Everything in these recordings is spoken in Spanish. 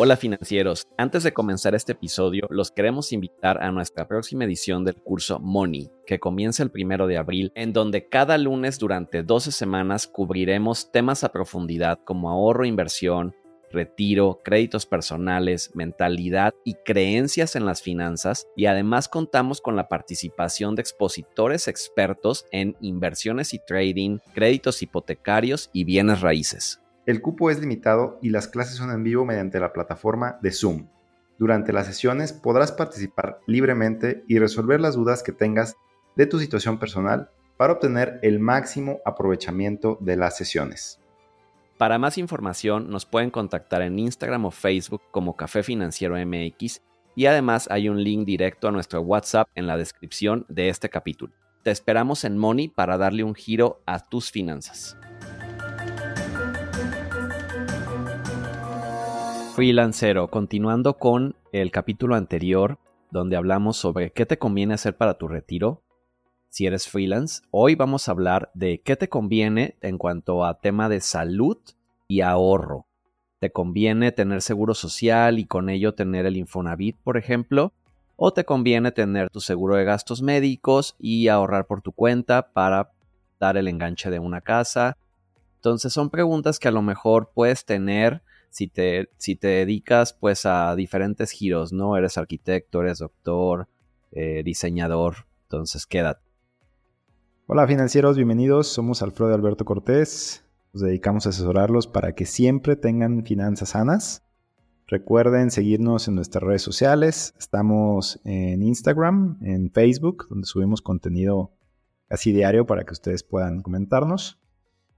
Hola financieros, antes de comenzar este episodio, los queremos invitar a nuestra próxima edición del curso Money, que comienza el primero de abril, en donde cada lunes durante 12 semanas cubriremos temas a profundidad como ahorro, inversión, retiro, créditos personales, mentalidad y creencias en las finanzas y además contamos con la participación de expositores expertos en inversiones y trading, créditos hipotecarios y bienes raíces. El cupo es limitado y las clases son en vivo mediante la plataforma de Zoom. Durante las sesiones podrás participar libremente y resolver las dudas que tengas de tu situación personal para obtener el máximo aprovechamiento de las sesiones. Para más información nos pueden contactar en Instagram o Facebook como Café Financiero MX y además hay un link directo a nuestro WhatsApp en la descripción de este capítulo. Te esperamos en Money para darle un giro a tus finanzas. Freelancero, continuando con el capítulo anterior donde hablamos sobre qué te conviene hacer para tu retiro si eres freelance, hoy vamos a hablar de qué te conviene en cuanto a tema de salud y ahorro. ¿Te conviene tener seguro social y con ello tener el Infonavit, por ejemplo? ¿O te conviene tener tu seguro de gastos médicos y ahorrar por tu cuenta para dar el enganche de una casa? Entonces son preguntas que a lo mejor puedes tener si te, si te dedicas pues a diferentes giros, ¿no? Eres arquitecto, eres doctor, eh, diseñador, entonces quédate. Hola financieros, bienvenidos, somos Alfredo Alberto Cortés, nos dedicamos a asesorarlos para que siempre tengan finanzas sanas. Recuerden seguirnos en nuestras redes sociales, estamos en Instagram, en Facebook, donde subimos contenido casi diario para que ustedes puedan comentarnos.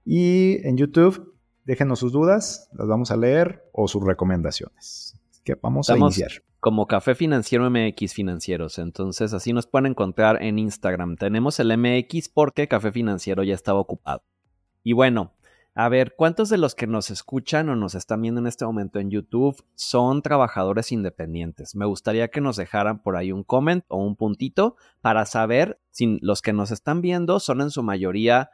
Y en YouTube Déjenos sus dudas, las vamos a leer o sus recomendaciones. que vamos a iniciar. Como Café Financiero MX Financieros. Entonces, así nos pueden encontrar en Instagram. Tenemos el MX porque Café Financiero ya estaba ocupado. Y bueno, a ver, ¿cuántos de los que nos escuchan o nos están viendo en este momento en YouTube son trabajadores independientes? Me gustaría que nos dejaran por ahí un comment o un puntito para saber si los que nos están viendo son en su mayoría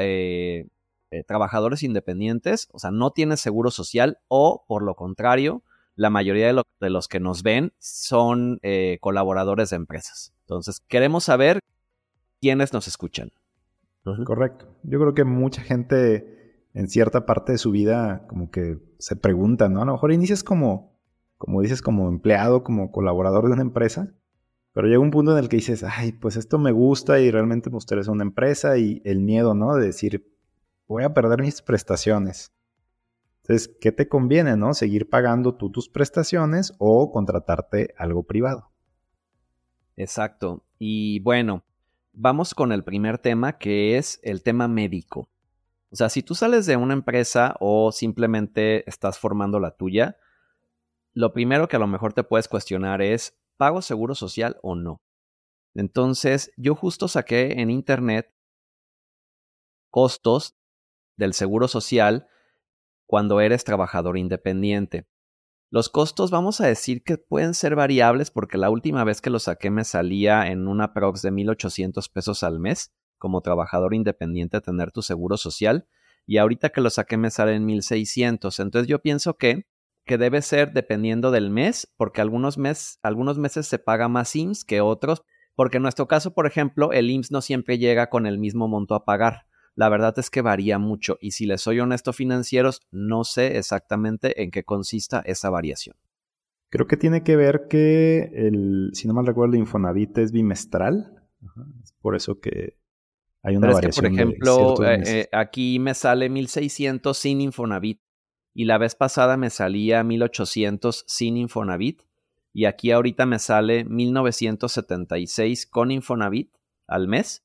eh, eh, trabajadores independientes, o sea, no tienes seguro social o, por lo contrario, la mayoría de, los que nos ven son eh, colaboradores de empresas. Entonces, queremos saber quiénes nos escuchan. Correcto. Yo creo que mucha gente en cierta parte de su vida como que se pregunta, ¿no? A lo mejor inicias como, como dices, como empleado, como colaborador de una empresa, pero llega un punto en el que dices, ay, pues esto me gusta y realmente me gustaría ser una empresa y el miedo, ¿no? De decir, voy a perder mis prestaciones. Entonces, ¿qué te conviene, no? Seguir pagando tú tus prestaciones o contratarte algo privado. Exacto. Y bueno, vamos con el primer tema que es el tema médico. O sea, si tú sales de una empresa o simplemente estás formando la tuya, lo primero que a lo mejor te puedes cuestionar es, ¿pago seguro social o no? Entonces, yo justo saqué en internet costos del Seguro Social cuando eres trabajador independiente. Los costos vamos a decir que pueden ser variables porque la última vez que lo saqué me salía en una prox de 1.800 pesos al mes como trabajador independiente tener tu seguro social y ahorita que lo saqué me sale en 1.600. Entonces yo pienso que, que debe ser dependiendo del mes porque algunos, mes, algunos meses se paga más IMSS que otros porque en nuestro caso, por ejemplo, el IMSS no siempre llega con el mismo monto a pagar la verdad es que varía mucho y si les soy honesto financieros, no sé exactamente en qué consista esa variación. Creo que tiene que ver que el, si no mal recuerdo, el Infonavit es bimestral. Es por eso que hay una variación. por ejemplo, eh, eh, aquí me sale 1600 sin Infonavit y la vez pasada me salía 1800 sin Infonavit y aquí ahorita me sale 1976 con Infonavit al mes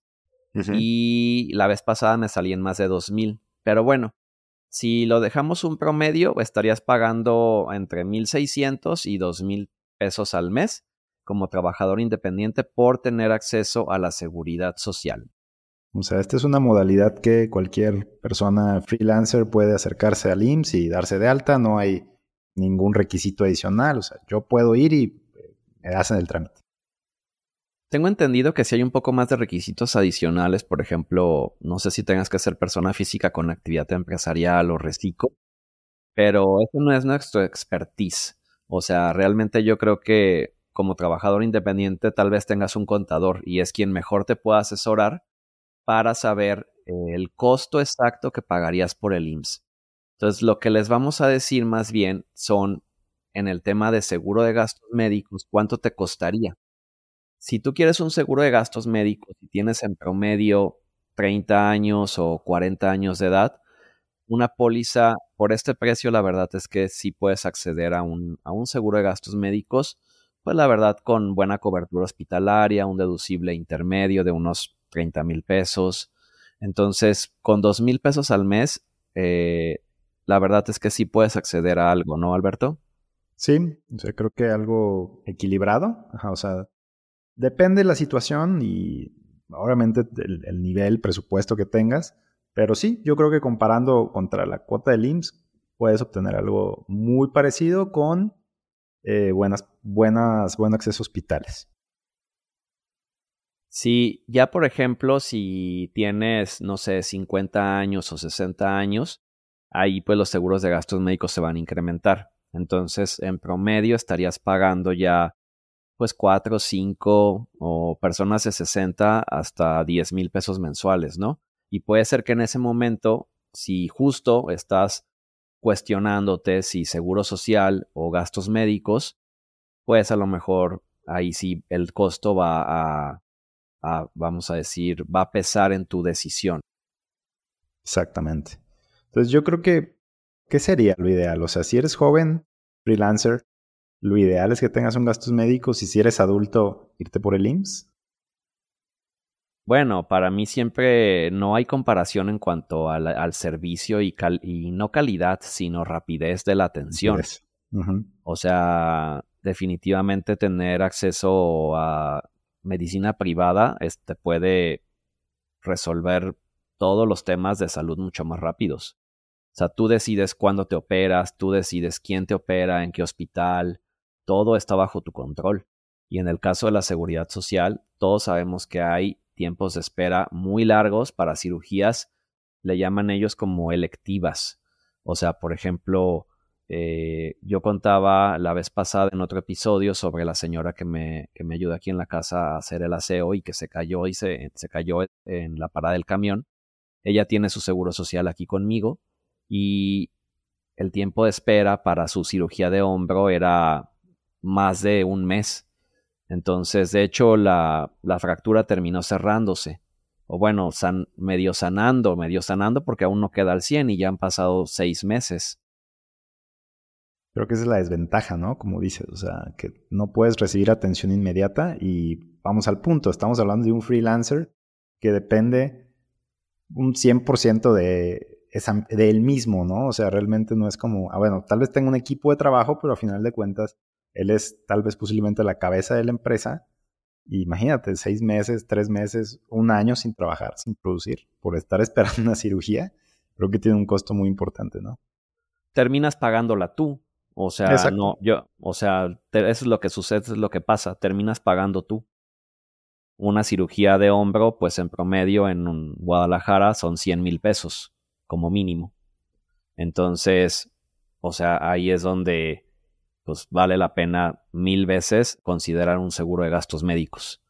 y la vez pasada me salí en más de 2000. Pero bueno, si lo dejamos un promedio, estarías pagando entre 1600 y 2000 pesos al mes como trabajador independiente por tener acceso a la seguridad social. O sea, esta es una modalidad que cualquier persona freelancer puede acercarse al IMSS y darse de alta, no hay ningún requisito adicional, o sea, yo puedo ir y me hacen el trámite. Tengo entendido que si hay un poco más de requisitos adicionales, por ejemplo, no sé si tengas que ser persona física con actividad empresarial o reciclo, pero eso no es nuestro expertise. O sea, realmente yo creo que como trabajador independiente tal vez tengas un contador y es quien mejor te pueda asesorar para saber eh, el costo exacto que pagarías por el IMSS. Entonces, lo que les vamos a decir más bien son en el tema de seguro de gastos médicos, ¿cuánto te costaría? Si tú quieres un seguro de gastos médicos y tienes en promedio 30 años o 40 años de edad, una póliza por este precio, la verdad es que sí puedes acceder a un, a un seguro de gastos médicos, pues la verdad con buena cobertura hospitalaria, un deducible intermedio de unos 30 mil pesos. Entonces, con 2 mil pesos al mes, eh, la verdad es que sí puedes acceder a algo, ¿no, Alberto? Sí, creo que algo equilibrado. o sea, depende de la situación y obviamente el, el, nivel, presupuesto que tengas. Pero sí, yo creo que comparando contra la cuota del IMSS, puedes obtener algo muy parecido con eh, buenas, buenas, buen acceso a hospitales. Sí, ya por ejemplo, si tienes, no sé, 50 años o 60 años, ahí pues los seguros de gastos médicos se van a incrementar. Entonces, en promedio estarías pagando ya pues 4, 5 o personas de 60 hasta 10 mil pesos mensuales, ¿no? Y puede ser que en ese momento, si justo estás cuestionándote si seguro social o gastos médicos, pues a lo mejor ahí sí el costo va a, vamos a decir, va a pesar en tu decisión. Exactamente. Entonces yo creo que, ¿qué sería lo ideal? O sea, si eres joven, freelancer, lo ideal es que tengas un gastos médicos y si eres adulto, irte por el IMSS. Bueno, para mí siempre no hay comparación en cuanto al, servicio y, no calidad, sino rapidez de la atención. O sea, definitivamente tener acceso a medicina privada este, puede resolver todos los temas de salud mucho más rápidos. O sea, tú decides cuándo te operas, tú decides quién te opera, en qué hospital, todo está bajo tu control. Y en el caso de la seguridad social, todos sabemos que hay tiempos de espera muy largos para cirugías, le llaman ellos como electivas. O sea, por ejemplo, eh, yo contaba la vez pasada en otro episodio sobre la señora que me, que me ayuda aquí en la casa a hacer el aseo y que se cayó y se, se cayó en la parada del camión. Ella tiene su seguro social aquí conmigo y el tiempo de espera para su cirugía de hombro era más de un mes. Entonces, de hecho, la, la fractura terminó cerrándose. O bueno, san, medio sanando, medio sanando porque aún no queda al 100 y ya han pasado seis meses. Creo que esa es la desventaja, ¿no? Como dices, o sea, que no puedes recibir atención inmediata y vamos al punto, estamos hablando de un freelancer que depende un 100% de, de él mismo, ¿no? O sea, realmente no es como, ah, bueno, tal vez tenga un equipo de trabajo, pero a final de cuentas él es tal vez posiblemente la cabeza de la empresa. imagínate, seis meses, tres meses, un año sin trabajar, sin producir, por estar esperando una cirugía, creo que tiene un costo muy importante, ¿no? Terminas pagándola tú. O sea, no, yo, o sea, eso es lo que sucede, es lo que pasa, terminas pagando tú. Una cirugía de hombro, pues en promedio en Guadalajara son 100 mil pesos, como mínimo. Entonces, o sea, ahí es donde pues vale la pena mil veces considerar un seguro de gastos médicos.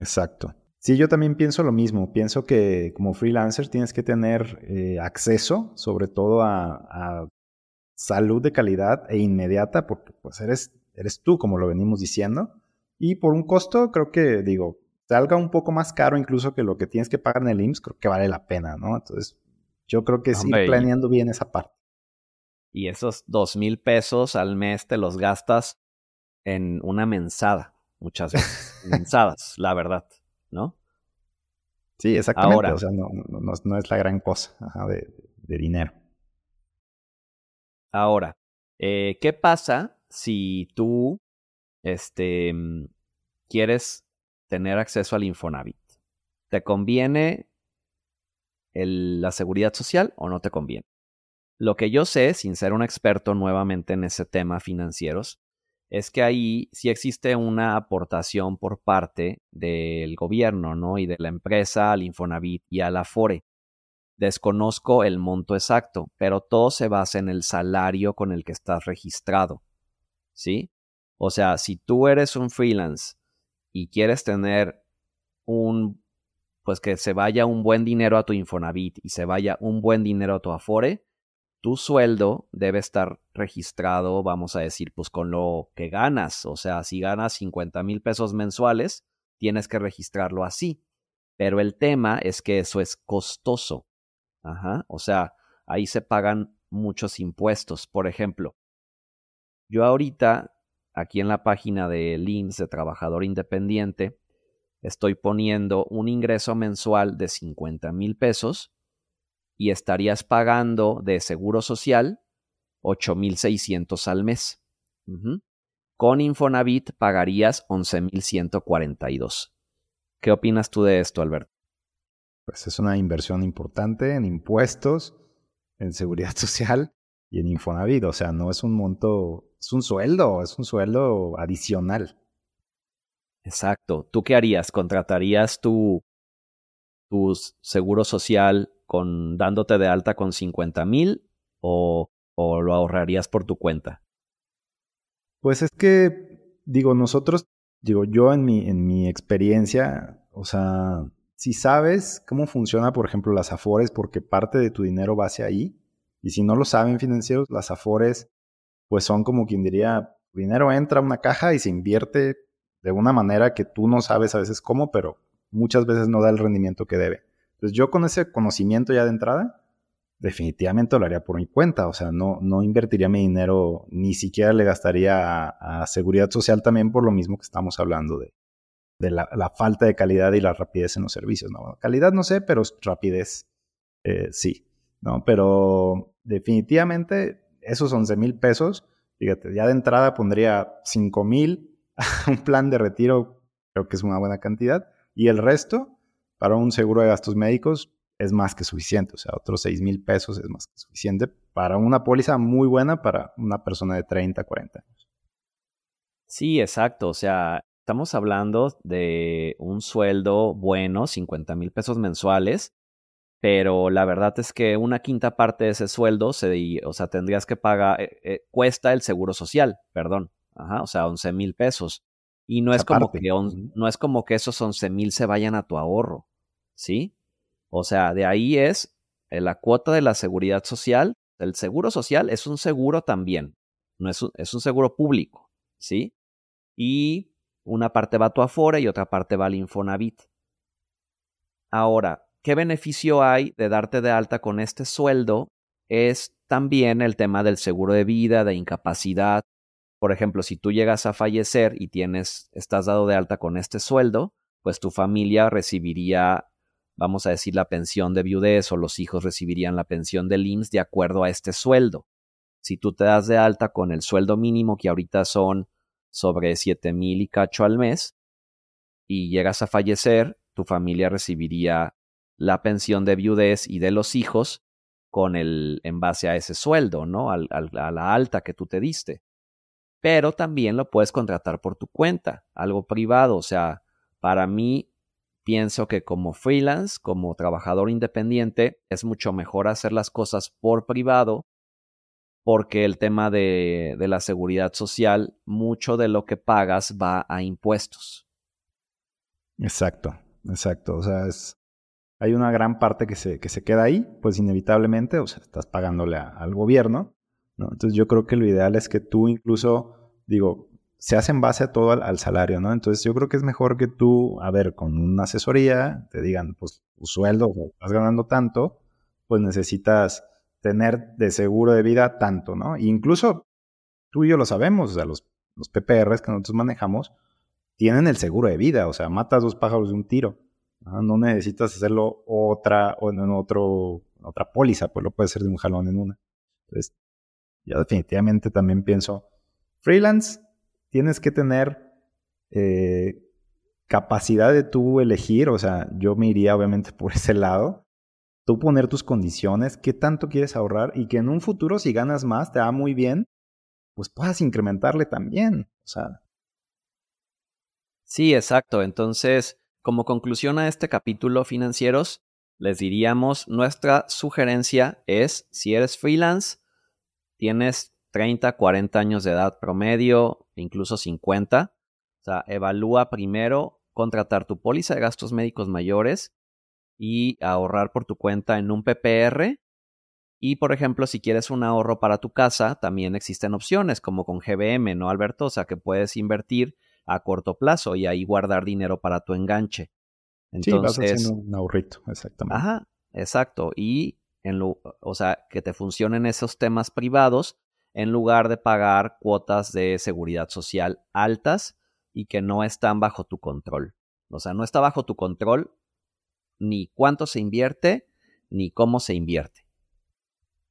Exacto. Sí, yo también pienso lo mismo. Pienso que como freelancer tienes que tener eh, acceso sobre todo a, salud de calidad e inmediata porque pues eres, eres tú, como lo venimos diciendo. Y por un costo, creo que, digo, salga un poco más caro incluso que lo que tienes que pagar en el IMSS, creo que vale la pena, ¿no? Entonces, yo creo que es ir planeando bien esa parte y esos dos mil pesos al mes te los gastas en una mensada, muchas veces. mensadas, la verdad, ¿no? Sí, exactamente. Ahora, o sea, no, no, es la gran cosa de, dinero. Ahora, eh, ¿qué pasa si tú este, quieres tener acceso al Infonavit? ¿Te conviene la seguridad social o no te conviene? Lo que yo sé, sin ser un experto nuevamente en ese tema financieros, es que ahí sí existe una aportación por parte del gobierno, ¿no? Y de la empresa al Infonavit y a la FORE. Desconozco el monto exacto, pero todo se basa en el salario con el que estás registrado. ¿sí? O sea, si tú eres un freelance y quieres tener un, pues que se vaya un buen dinero a tu Infonavit y se vaya un buen dinero a tu Afore, tu sueldo debe estar registrado, vamos a decir, pues con lo que ganas. O sea, si ganas 50 mil pesos mensuales, tienes que registrarlo así. Pero el tema es que eso es costoso. Ajá. O sea, ahí se pagan muchos impuestos. Por ejemplo, yo ahorita, aquí en la página de LIMS de Trabajador Independiente, estoy poniendo un ingreso mensual de 50 mil pesos y estarías pagando de seguro social 8.600 al mes. Con Infonavit pagarías 11.142. ¿Qué opinas tú de esto, Alberto? Pues es una inversión importante en impuestos, en seguridad social y en Infonavit. O sea, no es un monto, es un sueldo, es un sueldo adicional. Exacto. ¿Tú qué harías? ¿Contratarías tu, tu seguro social con dándote de alta con 50 mil o, o lo ahorrarías por tu cuenta? Pues es que, digo, nosotros, digo, yo en mi, en mi experiencia, o sea, si sabes cómo funciona, por ejemplo, las afores, porque parte de tu dinero va hacia ahí, y si no lo saben financieros, las afores, pues son como quien diría, dinero entra a una caja y se invierte de una manera que tú no sabes a veces cómo, pero muchas veces no da el rendimiento que debe. Entonces yo con ese conocimiento ya de entrada, definitivamente lo haría por mi cuenta, o sea, no, no invertiría mi dinero, ni siquiera le gastaría a, seguridad social también por lo mismo que estamos hablando de, la, falta de calidad y la rapidez en los servicios. ¿no? Calidad no sé, pero rapidez eh, sí, ¿no? Pero definitivamente esos 11 mil pesos, fíjate, ya de entrada pondría 5 mil un plan de retiro, creo que es una buena cantidad, y el resto para un seguro de gastos médicos es más que suficiente. O sea, otros 6 mil pesos es más que suficiente para una póliza muy buena para una persona de 30, 40 años. Sí, exacto. O sea, estamos hablando de un sueldo bueno, 50 mil pesos mensuales, pero la verdad es que una quinta parte de ese sueldo, se, o sea, tendrías que pagar, eh, eh, cuesta el seguro social, perdón, Ajá, o sea, 11 mil pesos. Y no es, como que no es como que esos 11 mil se vayan a tu ahorro. ¿Sí? O sea, de ahí es eh, la cuota de la seguridad social. El seguro social es un seguro también, no es un, es un seguro público, ¿sí? Y una parte va a tu Afore y otra parte va al Infonavit. Ahora, ¿qué beneficio hay de darte de alta con este sueldo? Es también el tema del seguro de vida, de incapacidad. Por ejemplo, si tú llegas a fallecer y tienes, estás dado de alta con este sueldo, pues tu familia recibiría vamos a decir, la pensión de viudez o los hijos recibirían la pensión del IMSS de acuerdo a este sueldo. Si tú te das de alta con el sueldo mínimo, que ahorita son sobre siete mil y cacho al mes, y llegas a fallecer, tu familia recibiría la pensión de viudez y de los hijos con el, en base a ese sueldo, ¿no? a la alta que tú te diste. Pero también lo puedes contratar por tu cuenta, algo privado. O sea, para mí pienso que como freelance, como trabajador independiente, es mucho mejor hacer las cosas por privado porque el tema de, la seguridad social, mucho de lo que pagas va a impuestos. Exacto, exacto. O sea, es, hay una gran parte que se, que se queda ahí, pues inevitablemente, o sea, estás pagándole al gobierno. ¿no? Entonces yo creo que lo ideal es que tú incluso, digo, se hace en base a todo al, salario, ¿no? Entonces yo creo que es mejor que tú, a ver, con una asesoría, te digan, pues tu sueldo, estás ganando tanto, pues necesitas tener de seguro de vida tanto, ¿no? E incluso tú y yo lo sabemos, o sea, los, los PPRs que nosotros manejamos tienen el seguro de vida, o sea, matas dos pájaros de un tiro. ¿no? necesitas hacerlo otra o en otro, otra póliza, pues lo puedes hacer de un jalón en una. Entonces, yo definitivamente también pienso, freelance, tienes que tener eh, capacidad de tú elegir, o sea, yo me iría obviamente por ese lado, tú poner tus condiciones, qué tanto quieres ahorrar y que en un futuro si ganas más, te va muy bien, pues puedas incrementarle también, o sea. Sí, exacto. Entonces, como conclusión a este capítulo financieros, les diríamos, nuestra sugerencia es, si eres freelance, tienes 30, 40 años de edad promedio, incluso 50. O sea, evalúa primero contratar tu póliza de gastos médicos mayores y ahorrar por tu cuenta en un PPR. Y, por ejemplo, si quieres un ahorro para tu casa, también existen opciones como con GBM, ¿no, Alberto? O sea, que puedes invertir a corto plazo y ahí guardar dinero para tu enganche. Entonces, sí, vas un ahorrito, exactamente. Ajá, exacto. Y, en lo, o sea, que te funcionen esos temas privados en lugar de pagar cuotas de seguridad social altas y que no están bajo tu control. O sea, no está bajo tu control ni cuánto se invierte ni cómo se invierte.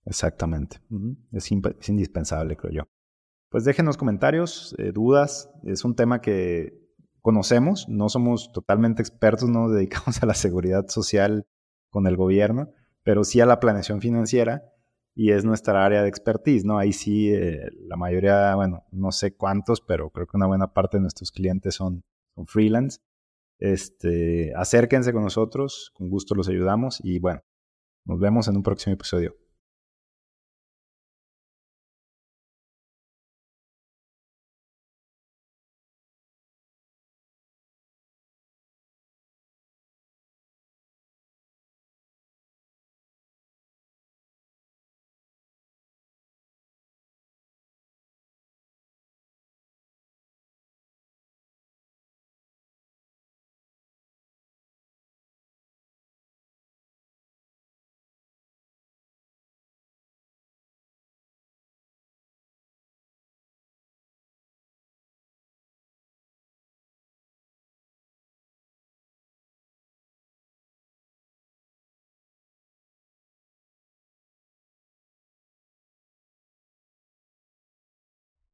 Exactamente. es, indispensable, creo yo. Pues déjenos comentarios, eh, dudas. Es un tema que conocemos, no somos totalmente expertos, no nos dedicamos a la seguridad social con el gobierno, pero sí a la planeación financiera y es nuestra área de expertise, ¿no? Ahí sí, eh, la mayoría, bueno, no sé cuántos, pero creo que una buena parte de nuestros clientes son, freelance. Este, acérquense con nosotros, con gusto los ayudamos y bueno, nos vemos en un próximo episodio.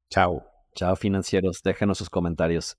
Chao. Chao financieros, déjenos sus comentarios.